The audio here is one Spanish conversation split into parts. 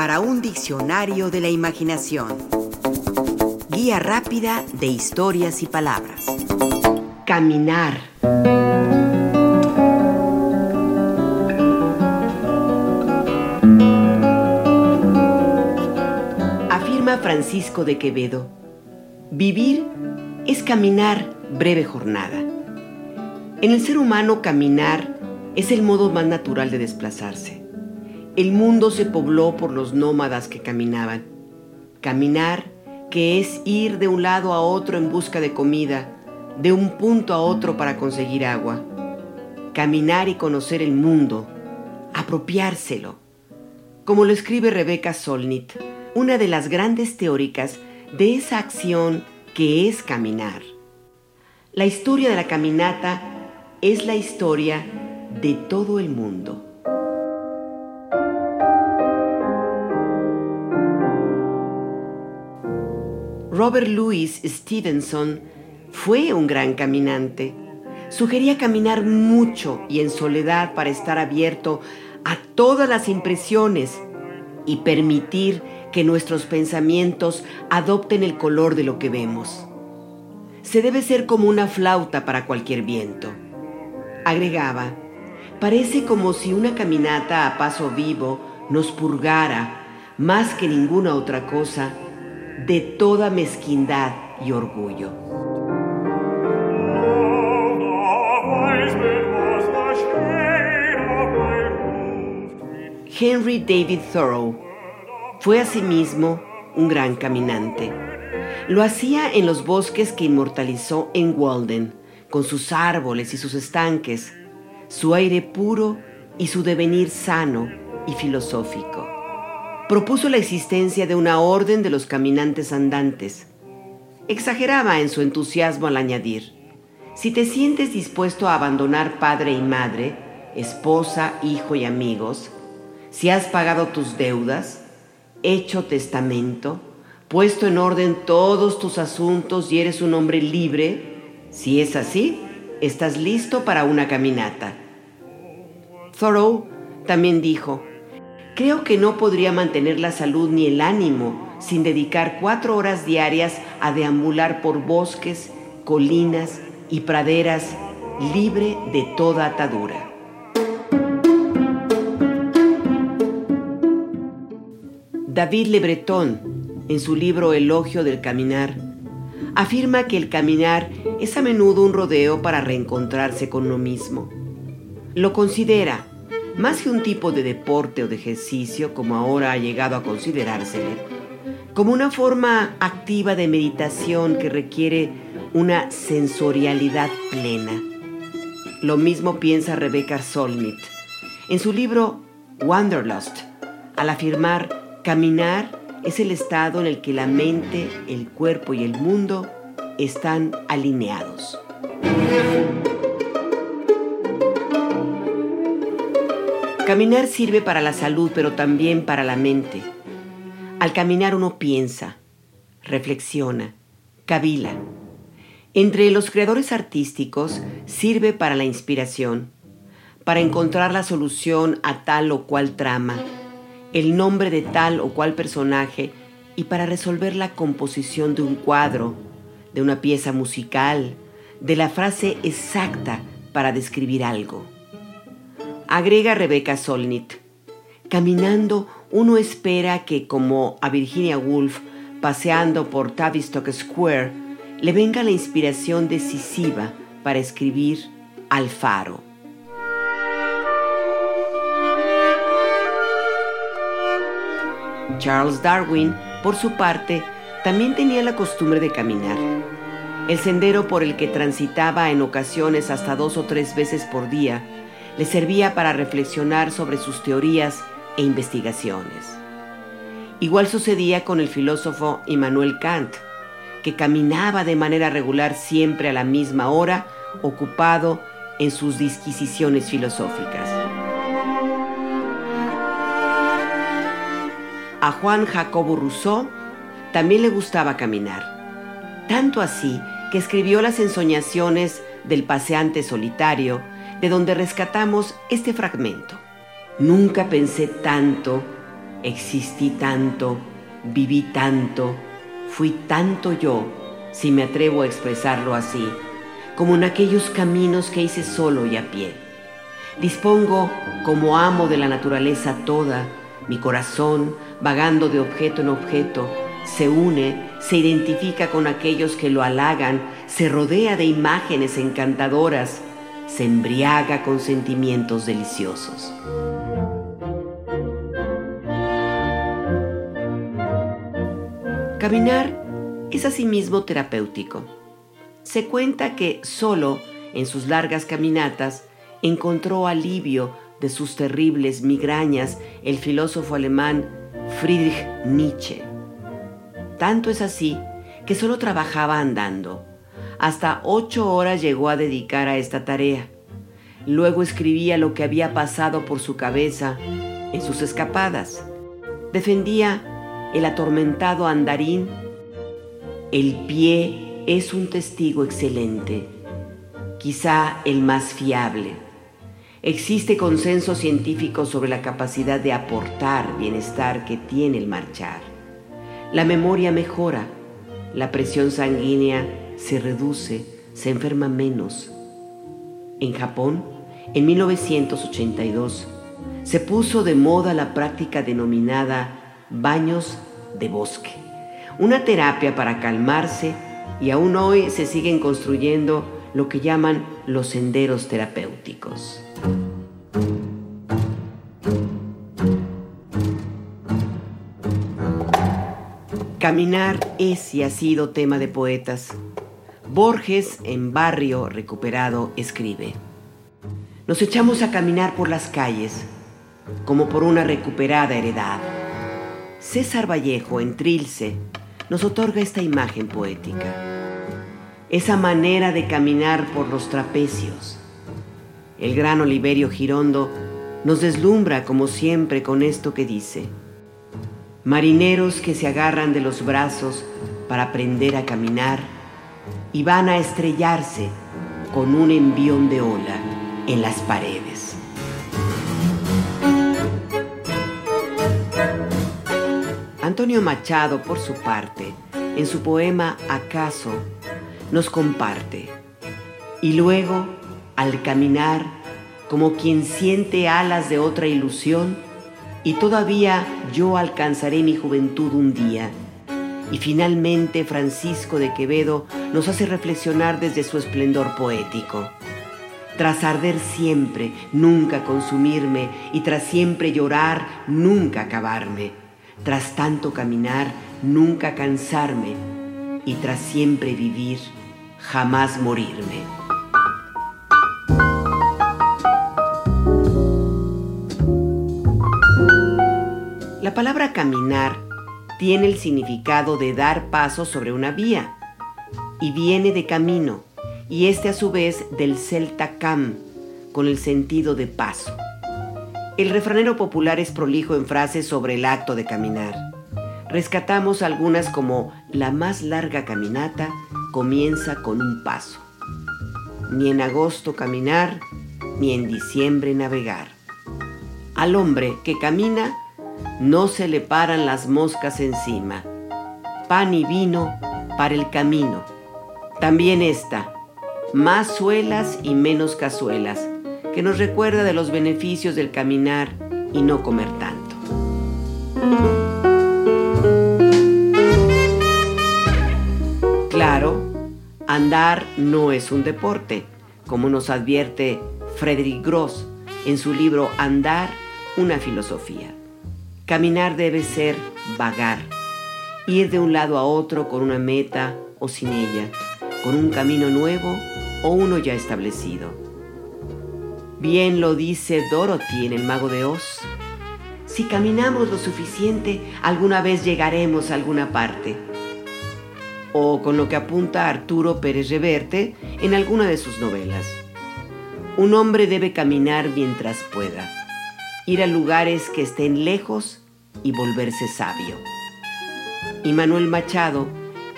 para un diccionario de la imaginación. Guía rápida de historias y palabras. Caminar. Afirma Francisco de Quevedo. Vivir es caminar breve jornada. En el ser humano caminar es el modo más natural de desplazarse. El mundo se pobló por los nómadas que caminaban. Caminar, que es ir de un lado a otro en busca de comida, de un punto a otro para conseguir agua. Caminar y conocer el mundo, apropiárselo. Como lo escribe Rebecca Solnit, una de las grandes teóricas de esa acción que es caminar. La historia de la caminata es la historia de todo el mundo. Robert Louis Stevenson fue un gran caminante. Sugería caminar mucho y en soledad para estar abierto a todas las impresiones y permitir que nuestros pensamientos adopten el color de lo que vemos. Se debe ser como una flauta para cualquier viento. Agregaba, parece como si una caminata a paso vivo nos purgara, más que ninguna otra cosa, de toda mezquindad y orgullo. Henry David Thoreau fue asimismo un gran caminante. Lo hacía en los bosques que inmortalizó en Walden, con sus árboles y sus estanques, su aire puro y su devenir sano y filosófico propuso la existencia de una orden de los caminantes andantes. Exageraba en su entusiasmo al añadir, si te sientes dispuesto a abandonar padre y madre, esposa, hijo y amigos, si has pagado tus deudas, hecho testamento, puesto en orden todos tus asuntos y eres un hombre libre, si es así, estás listo para una caminata. Thoreau también dijo, Creo que no podría mantener la salud ni el ánimo sin dedicar cuatro horas diarias a deambular por bosques, colinas y praderas libre de toda atadura. David Le Breton, en su libro Elogio del Caminar, afirma que el caminar es a menudo un rodeo para reencontrarse con uno mismo. Lo considera más que un tipo de deporte o de ejercicio como ahora ha llegado a considerársele, como una forma activa de meditación que requiere una sensorialidad plena. Lo mismo piensa Rebecca Solnit en su libro Wanderlust, al afirmar caminar es el estado en el que la mente, el cuerpo y el mundo están alineados. Caminar sirve para la salud, pero también para la mente. Al caminar uno piensa, reflexiona, cavila. Entre los creadores artísticos sirve para la inspiración, para encontrar la solución a tal o cual trama, el nombre de tal o cual personaje y para resolver la composición de un cuadro, de una pieza musical, de la frase exacta para describir algo. Agrega Rebecca Solnit. Caminando, uno espera que, como a Virginia Woolf, paseando por Tavistock Square, le venga la inspiración decisiva para escribir Al faro. Charles Darwin, por su parte, también tenía la costumbre de caminar. El sendero por el que transitaba en ocasiones hasta dos o tres veces por día le servía para reflexionar sobre sus teorías e investigaciones. Igual sucedía con el filósofo Immanuel Kant, que caminaba de manera regular siempre a la misma hora, ocupado en sus disquisiciones filosóficas. A Juan Jacobo Rousseau también le gustaba caminar, tanto así que escribió las ensoñaciones del paseante solitario de donde rescatamos este fragmento. Nunca pensé tanto Existí tanto, viví tanto, fui tanto yo, si me atrevo a expresarlo así, como en aquellos caminos que hice solo y a pie. Dispongo como amo de la naturaleza toda, mi corazón, vagando de objeto en objeto, se une, se identifica con aquellos que lo halagan, se rodea de imágenes encantadoras, se embriaga con sentimientos deliciosos. Caminar es asimismo terapéutico. Se cuenta que solo en sus largas caminatas encontró alivio de sus terribles migrañas el filósofo alemán Friedrich Nietzsche. Tanto es así que solo trabajaba andando. Hasta ocho horas llegó a dedicar a esta tarea. Luego escribía lo que había pasado por su cabeza en sus escapadas. Defendía el atormentado andarín, el pie es un testigo excelente, quizá el más fiable. Existe consenso científico sobre la capacidad de aportar bienestar que tiene el marchar. La memoria mejora, la presión sanguínea se reduce, se enferma menos. En Japón, en 1982, se puso de moda la práctica denominada baños de bosque, una terapia para calmarse y aún hoy se siguen construyendo lo que llaman los senderos terapéuticos. Caminar es y ha sido tema de poetas. Borges, en Barrio Recuperado, escribe, Nos echamos a caminar por las calles, como por una recuperada heredad. César Vallejo en Trilce nos otorga esta imagen poética, esa manera de caminar por los trapecios. El gran Oliverio Girondo nos deslumbra como siempre con esto que dice, marineros que se agarran de los brazos para aprender a caminar y van a estrellarse con un envión de ola en las paredes. Antonio Machado, por su parte, en su poema Acaso, nos comparte. Y luego, al caminar, como quien siente alas de otra ilusión, y todavía yo alcanzaré mi juventud un día. Y finalmente Francisco de Quevedo nos hace reflexionar desde su esplendor poético. Tras arder siempre, nunca consumirme, y tras siempre llorar, nunca acabarme tras tanto caminar, nunca cansarme y tras siempre vivir, jamás morirme. La palabra caminar tiene el significado de dar paso sobre una vía y viene de camino y este a su vez del celta cam con el sentido de paso. El refranero popular es prolijo en frases sobre el acto de caminar. Rescatamos algunas como la más larga caminata comienza con un paso. Ni en agosto caminar, ni en diciembre navegar. Al hombre que camina no se le paran las moscas encima. Pan y vino para el camino. También esta, más suelas y menos cazuelas que nos recuerda de los beneficios del caminar y no comer tanto. Claro, andar no es un deporte, como nos advierte Frederick Gross en su libro Andar, una filosofía. Caminar debe ser vagar, ir de un lado a otro con una meta o sin ella, con un camino nuevo o uno ya establecido. Bien lo dice Dorothy en El Mago de Oz. Si caminamos lo suficiente, alguna vez llegaremos a alguna parte. O con lo que apunta Arturo Pérez Reverte en alguna de sus novelas. Un hombre debe caminar mientras pueda, ir a lugares que estén lejos y volverse sabio. Y Manuel Machado,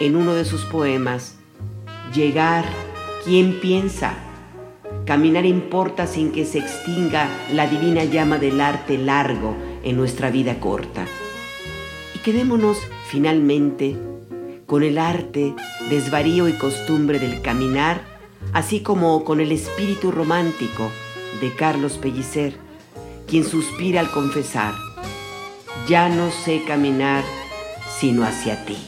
en uno de sus poemas, Llegar, ¿quién piensa? Caminar importa sin que se extinga la divina llama del arte largo en nuestra vida corta. Y quedémonos finalmente con el arte, desvarío y costumbre del caminar, así como con el espíritu romántico de Carlos Pellicer, quien suspira al confesar, ya no sé caminar sino hacia ti.